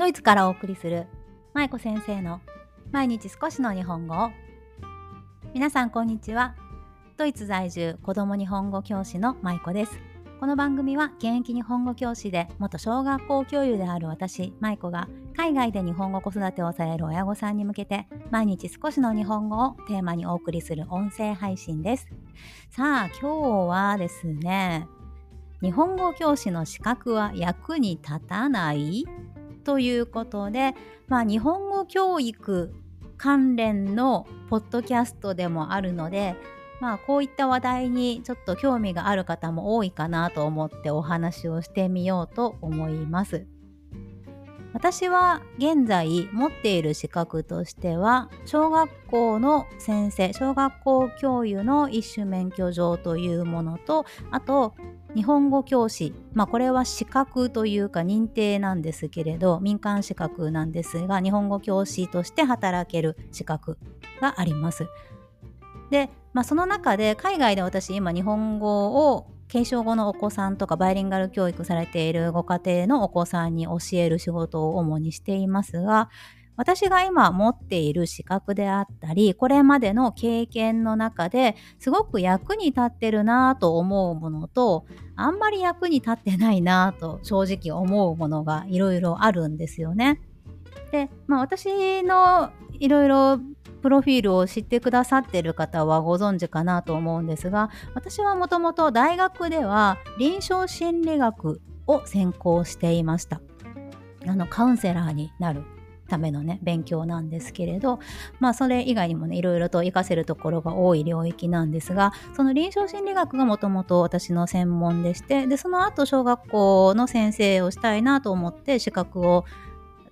ドイツからお送りする舞子先生の毎日少しの日本語皆さんこんにちは。ドイツ在住子供日本語教師の舞子です。この番組は現役日本語教師で元小学校教諭である私舞子が海外で日本語子育てをされる親御さんに向けて毎日少しの日本語をテーマにお送りする音声配信です。さあ今日はですね日本語教師の資格は役に立たない？ということで、まあ、日本語教育関連のポッドキャストでもあるので、まあ、こういった話題にちょっと興味がある方も多いかなと思ってお話をしてみようと思います。私は現在持っている資格としては小学校の先生小学校教諭の一種免許状というものとあと日本語教師まあこれは資格というか認定なんですけれど民間資格なんですが日本語教師として働ける資格があります。で、まあ、その中で海外で私今日本語を継承後のお子さんとかバイリンガル教育されているご家庭のお子さんに教える仕事を主にしていますが私が今持っている資格であったりこれまでの経験の中ですごく役に立ってるなと思うものとあんまり役に立ってないなと正直思うものがいろいろあるんですよね。で、まあ、私のいろいろプロフィールを知ってくださってる方はご存知かなと思うんですが私はもともと大学では臨床心理学を専攻していましたあのカウンセラーになるためのね勉強なんですけれどまあそれ以外にもねいろいろと活かせるところが多い領域なんですがその臨床心理学がもともと私の専門でしてでその後小学校の先生をしたいなと思って資格を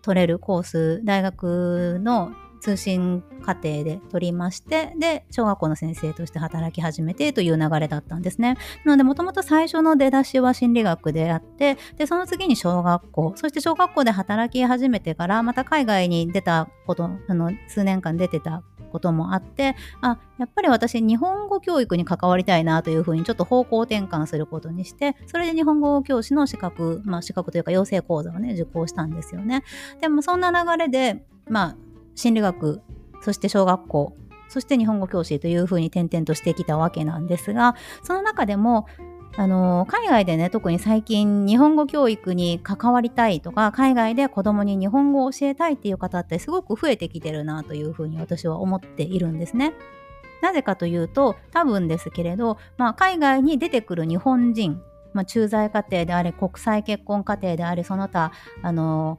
取れるコース大学の通信課程で取りまして、で、小学校の先生として働き始めてという流れだったんですね。なので、もともと最初の出だしは心理学であって、で、その次に小学校、そして小学校で働き始めてから、また海外に出たこと、あの、数年間出てたこともあってあやっぱり私日本語教育に関わりたいなというふうにちょっと方向転換することにしてそれで日本語教師の資格まあ資格というか養成講座をね受講したんですよねでもそんな流れでまあ心理学、そして小学校、そして日本語教師というふうに転々としてきたわけなんですが、その中でも、あの海外でね特に最近日本語教育に関わりたいとか海外で子供に日本語を教えたいっていう方ってすごく増えてきてるなというふうに私は思っているんですね。なぜかというと多分ですけれど、まあ、海外に出てくる日本人まあ、駐在家庭であれ国際結婚家庭であれその他あの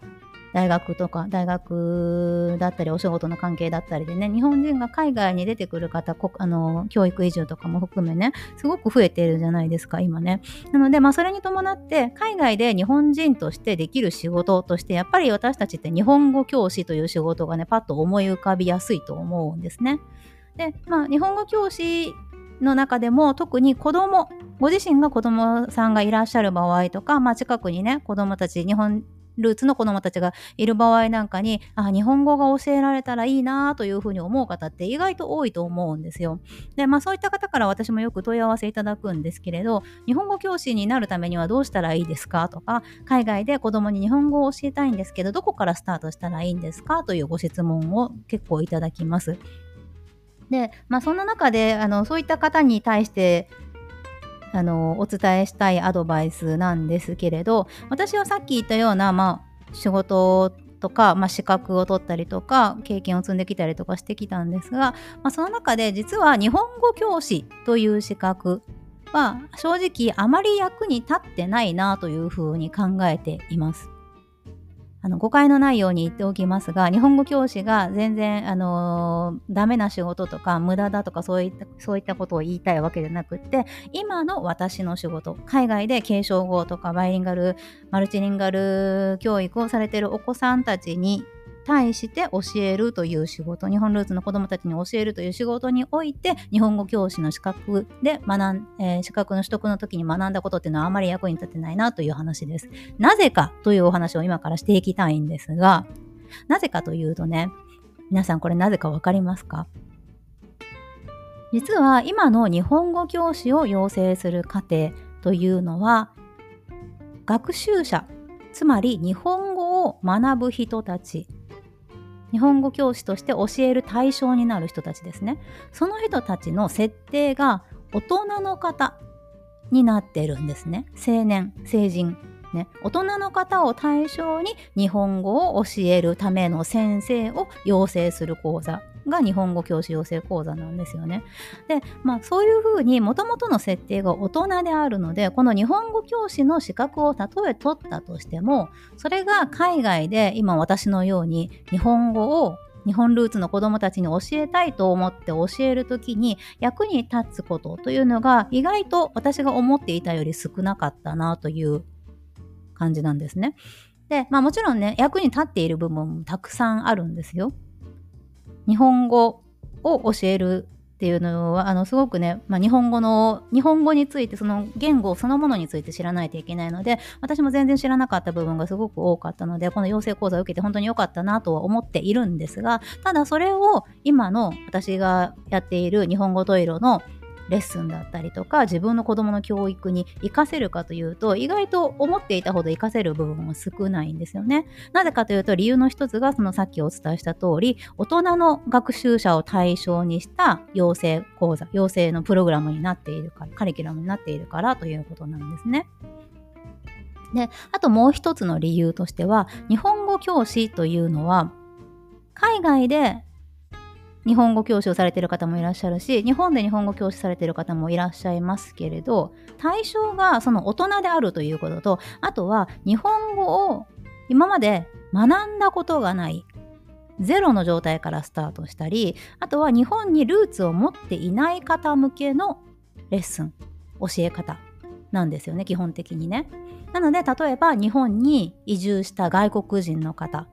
大学とか大学だったりお仕事の関係だったりでね日本人が海外に出てくる方あの教育移住とかも含めねすごく増えているじゃないですか今ね。なのでまあそれに伴って海外で日本人としてできる仕事としてやっぱり私たちって日本語教師という仕事がねパッと思い浮かびやすいと思うんですね。でまあ日本語教師の中でも特に子供ご自身が子供さんがいらっしゃる場合とか、まあ、近くにね子供たち日本ルーツの子どもたちがいる場合なんかにあ日本語が教えられたらいいなというふうに思う方って意外と多いと思うんですよ。でまあそういった方から私もよく問い合わせいただくんですけれど日本語教師になるためにはどうしたらいいですかとか海外で子供に日本語を教えたいんですけどどこからスタートしたらいいんですかというご質問を結構いただきます。で、まあ、そんな中であのそういった方に対してあのお伝えしたいアドバイスなんですけれど私はさっき言ったような、まあ、仕事とか、まあ、資格を取ったりとか経験を積んできたりとかしてきたんですが、まあ、その中で実は日本語教師という資格は正直あまり役に立ってないなというふうに考えています。あの誤解のないように言っておきますが日本語教師が全然あのー、ダメな仕事とか無駄だとかそういったそういったことを言いたいわけじゃなくって今の私の仕事海外で継承語とかバイリンガルマルチリンガル教育をされているお子さんたちに対して教えるという仕事日本ルーツの子どもたちに教えるという仕事において日本語教師の資格で学ん、えー、資格の取得の時に学んだことっていうのはあまり役に立てないなという話です。なぜかというお話を今からしていきたいんですがなぜかというとね皆さんこれなぜか分かりますか？実は今の日本語教師を養成する過程というのは学習者つまり日本語を学ぶ人たち日本語教師として教える対象になる人たちですね。その人たちの設定が大人の方になってるんですね。青年成人。ね、大人の方を対象に日本語を教えるための先生を養成する講座が日本語教師養成講座なんですよね。で、まあそういうふうにもともとの設定が大人であるので、この日本語教師の資格をたとえ取ったとしても、それが海外で今私のように日本語を日本ルーツの子どもたちに教えたいと思って教える時に役に立つことというのが意外と私が思っていたより少なかったなという感じなんですね。で、まあもちろんね、役に立っている部分もたくさんあるんですよ。日本語を教えるっていうのは、あの、すごくね、まあ、日本語の、日本語について、その言語そのものについて知らないといけないので、私も全然知らなかった部分がすごく多かったので、この養成講座を受けて本当に良かったなとは思っているんですが、ただそれを今の私がやっている日本語トイロのレッスンだったりとか自分の子どもの教育に活かせるかというと意外と思っていたほど活かせる部分は少ないんですよね。なぜかというと理由の一つがそのさっきお伝えした通り大人の学習者を対象にした養成講座養成のプログラムになっているからカリキュラムになっているからということなんですね。であともう一つの理由としては日本語教師というのは海外で日本語教師をされてる方もいらっしゃるし日本で日本語教師されてる方もいらっしゃいますけれど対象がその大人であるということとあとは日本語を今まで学んだことがないゼロの状態からスタートしたりあとは日本にルーツを持っていない方向けのレッスン教え方なんですよね基本的にね。なので例えば日本に移住した外国人の方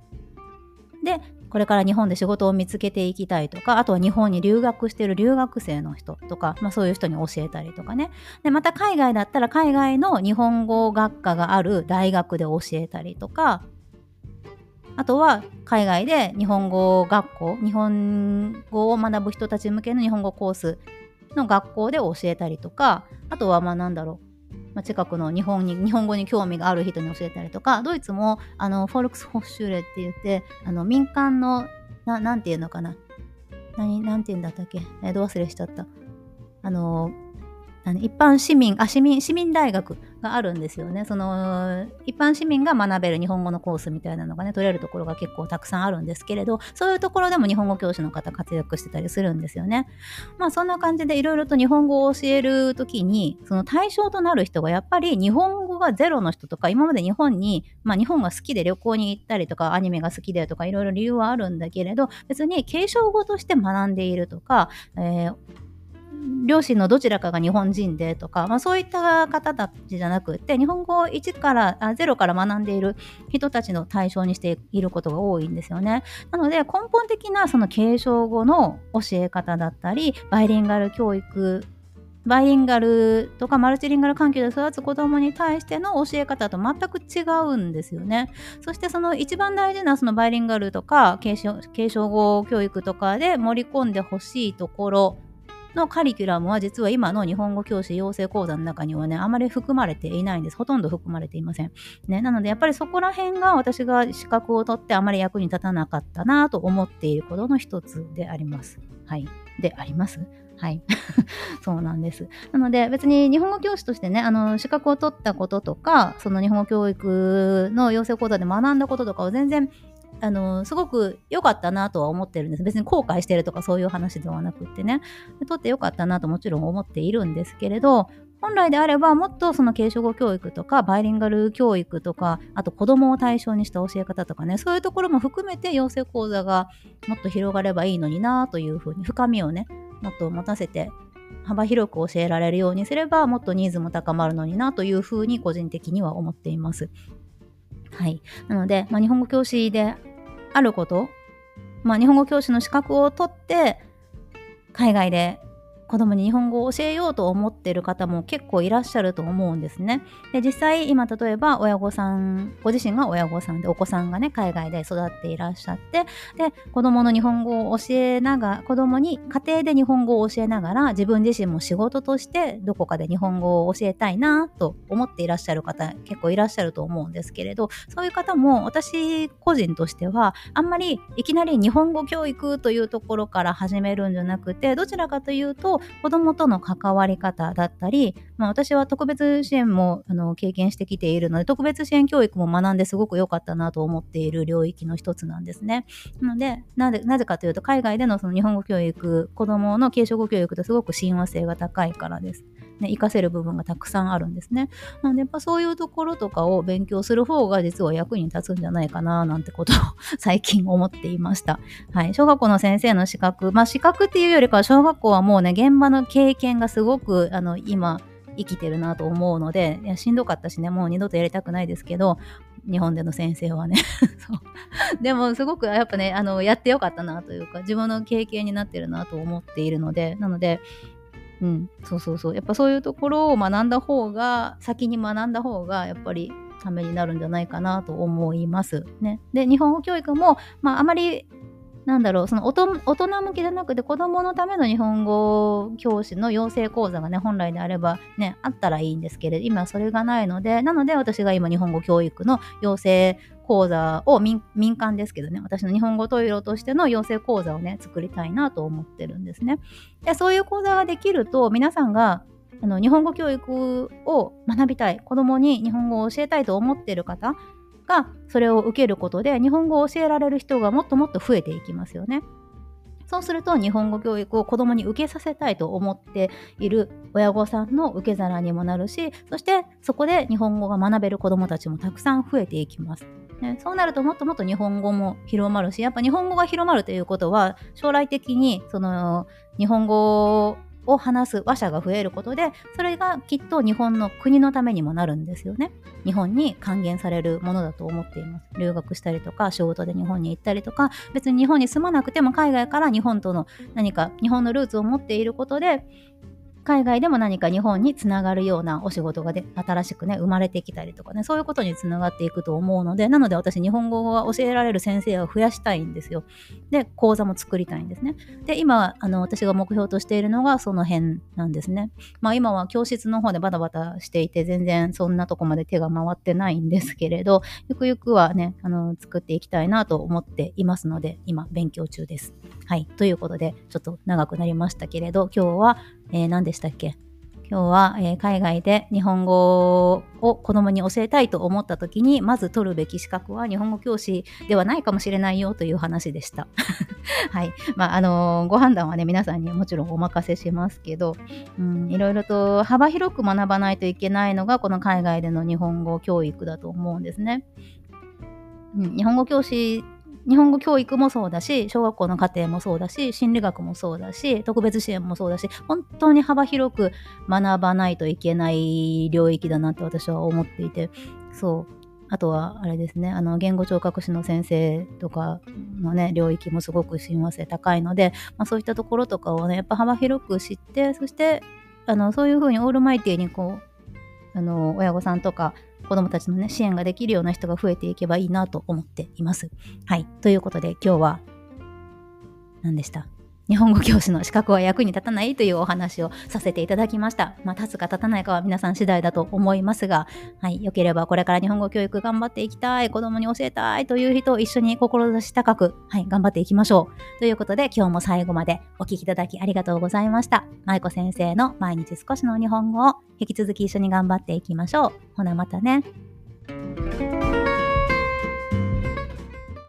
でこれから日本で仕事を見つけていきたいとか、あとは日本に留学してる留学生の人とか、まあそういう人に教えたりとかね。で、また海外だったら海外の日本語学科がある大学で教えたりとか、あとは海外で日本語学校、日本語を学ぶ人たち向けの日本語コースの学校で教えたりとか、あとはまあなんだろう、まあ、近くの日本に日本語に興味がある人に教えたりとかドイツもあのフォルクスホッシュレって言ってあの民間のななんていうのかな。何なんて言うんだったっけ？えー、ど忘れしちゃった。あの一般市民あ市民市民大学。があるんですよね。その一般市民が学べる日本語のコースみたいなのがね取れるところが結構たくさんあるんですけれどそういうところでも日本語教師の方活躍してたりするんですよね。まあそんな感じでいろいろと日本語を教える時にその対象となる人がやっぱり日本語がゼロの人とか今まで日本にまあ日本が好きで旅行に行ったりとかアニメが好きでとかいろいろ理由はあるんだけれど別に継承語として学んでいるとか、えー両親のどちらかが日本人でとか、まあ、そういった方たちじゃなくて日本語を1からあ0から学んでいる人たちの対象にしていることが多いんですよね。なので根本的なその継承語の教え方だったりバイリンガル教育バイリンガルとかマルチリンガル環境で育つ子供に対しての教え方と全く違うんですよね。そしてその一番大事なそのバイリンガルとか継承継承語教育とかで盛り込んでほしいところのカリキュラムは実は今の日本語教師養成講座の中にはね、あまり含まれていないんです。ほとんど含まれていません。ね、なのでやっぱりそこら辺が私が資格を取ってあまり役に立たなかったなと思っていることの一つであります。はい。であります？はい。そうなんです。なので、別に日本語教師としてね、あの、資格を取ったこととか、その日本語教育の養成講座で学んだこととかを全然あのすごく良かったなとは思ってるんです。別に後悔してるとかそういう話ではなくってね。取って良かったなともちろん思っているんですけれど、本来であればもっとその継承語教育とかバイリンガル教育とかあと子供を対象にした教え方とかねそういうところも含めて養成講座がもっと広がればいいのになというふうに深みをねもっと持たせて幅広く教えられるようにすればもっとニーズも高まるのになというふうに個人的には思っています。はい。なので、まあ、日本語教師であること、まあ、日本語教師の資格を取って、海外で子供に日本語を教えようと思ってる方も結構いらっしゃると思うんですね。で実際今例えば親御さんご自身が親御さんでお子さんがね海外で育っていらっしゃってで子供の日本語を教えながら子供に家庭で日本語を教えながら自分自身も仕事としてどこかで日本語を教えたいなと思っていらっしゃる方結構いらっしゃると思うんですけれどそういう方も私個人としてはあんまりいきなり日本語教育というところから始めるんじゃなくてどちらかというと子どもとの関わり方だったり、まあ、私は特別支援もあの経験してきているので特別支援教育も学んですごく良かったなと思っている領域の一つなんですね。なのでなぜなぜかというと海外でのその日本語教育子供の継承語教育ってすごく親和性が高いからです。ね、活かせる部分がたくさんあるんですね。なのでやっぱそういうところとかを勉強する方が実は役に立つんじゃないかななんてことを 最近思っていました。はい。小学校の先生の資格、まあ資格っていうよりかは小学校はもうね、現場の経験がすごくあの今生きてるなと思うので、いやしんどかったしね、もう二度とやりたくないですけど、日本での先生はね。そう。でもすごくやっぱねあのやってよかったなというか自分の経験になってるなと思っているのでなのでうん、そうそうそう。やっぱそういうところを学んだ方が先に学んだ方がやっぱりためになるんじゃないかなと思います。ね、で日本語教育も、まあ、あまりなんだろうその大人向きじゃなくて子供のための日本語教師の養成講座がね本来であればねあったらいいんですけれど今それがないのでなので私が今日本語教育の養成講座を民間ですけどね、私の日本語トイレとしての養成講座をね、作りたいなと思ってるんですね。でそういう講座ができると、皆さんがあの日本語教育を学びたい、子供に日本語を教えたいと思っている方が、それを受けることで、日本語を教えられる人がもっともっと増えていきますよね。そうすると日本語教育を子供に受けさせたいと思っている親御さんの受け皿にもなるしそしてそこで日本語が学べる子供たちもたくさん増えていきます。ね、そうなるともっともっと日本語も広まるしやっぱ日本語が広まるということは将来的にその日本語を話す話者が増えることでそれがきっと日本の国のためにもなるんですよね。日本に還元されるものだと思っています。留学したりとか仕事で日本に行ったりとか別に日本に住まなくても海外から日本との何か日本のルーツを持っていることで海外でも何か日本につながるようなお仕事がで新しくね生まれてきたりとかねそういうことにつながっていくと思うのでなので私日本語が教えられる先生を増やしたいんですよ。で講座も作りたいんですね。で今あの私が目標としているのがその辺なんですね。まあ今は教室の方でバタバタしていて全然そんなとこまで手が回ってないんですけれどゆくゆくはねあの作っていきたいなと思っていますので今勉強中です。はい。ということでちょっと長くなりましたけれど今日はえー、何でしたっけ？今日は、えー、海外で日本語を子供に教えたいと思った時にまず取るべき資格は日本語教師ではないかもしれないよという話でした。はい。まあ、あのー、ご判断はね、皆さんにもちろんお任せしますけど、うん、いろいろと幅広く学ばないといけないのがこの海外での日本語教育だと思うんですね。うん、日本語教師日本語教育もそうだし、小学校の課程もそうだし、心理学もそうだし、特別支援もそうだし、本当に幅広く学ばないといけない領域だなって私は思っていて、そう。あとは、あれですね、あの、言語聴覚士の先生とかのね、領域もすごく親和性高いので、まあそういったところとかをね、やっぱ幅広く知って、そして、あの、そういうふうにオールマイティにこう、あの、親御さんとか子供たちのね、支援ができるような人が増えていけばいいなと思っています。はい。ということで今日は、何でした？日本語教師の資格は役に立たないというお話をさせていただきました。まあ、立つか立たないかは皆さん次第だと思いますが、はい、よければこれから日本語教育頑張っていきたい、子供に教えたいという人一緒に志高く、はい、頑張っていきましょう。ということで、今日も最後までお聴きいただきありがとうございました。舞子先生の毎日少しの日本語を引き続き一緒に頑張っていきましょう。ほなまたね。